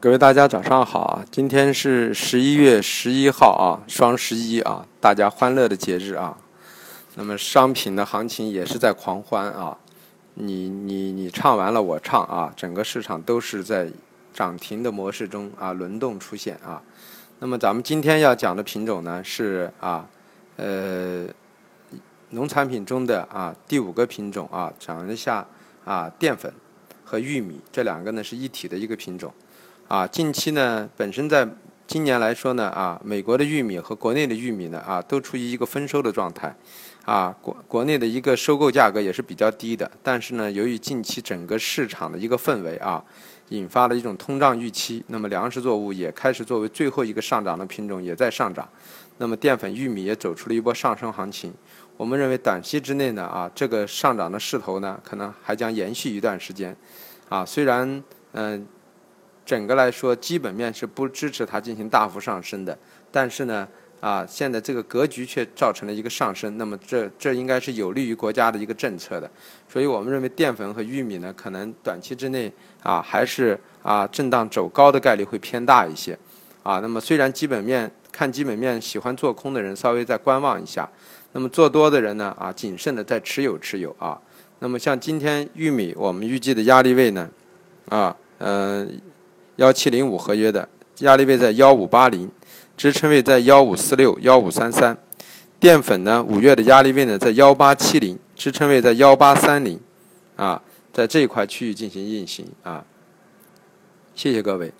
各位大家早上好啊！今天是十一月十一号啊，双十一啊，大家欢乐的节日啊。那么商品的行情也是在狂欢啊，你你你唱完了我唱啊，整个市场都是在涨停的模式中啊轮动出现啊。那么咱们今天要讲的品种呢是啊呃农产品中的啊第五个品种啊，讲一下啊淀粉和玉米这两个呢是一体的一个品种。啊，近期呢，本身在今年来说呢，啊，美国的玉米和国内的玉米呢，啊，都处于一个丰收的状态，啊，国国内的一个收购价格也是比较低的，但是呢，由于近期整个市场的一个氛围啊，引发了一种通胀预期，那么粮食作物也开始作为最后一个上涨的品种也在上涨，那么淀粉玉米也走出了一波上升行情，我们认为短期之内呢，啊，这个上涨的势头呢，可能还将延续一段时间，啊，虽然嗯。整个来说，基本面是不支持它进行大幅上升的，但是呢，啊，现在这个格局却造成了一个上升，那么这这应该是有利于国家的一个政策的，所以我们认为淀粉和玉米呢，可能短期之内啊，还是啊震荡走高的概率会偏大一些，啊，那么虽然基本面看基本面喜欢做空的人稍微再观望一下，那么做多的人呢，啊，谨慎的再持有持有啊，那么像今天玉米，我们预计的压力位呢，啊，嗯。幺七零五合约的压力位在幺五八零，支撑位在幺五四六、幺五三三。淀粉呢，五月的压力位呢在幺八七零，支撑位在幺八三零，啊，在这一块区域进行运行啊。谢谢各位。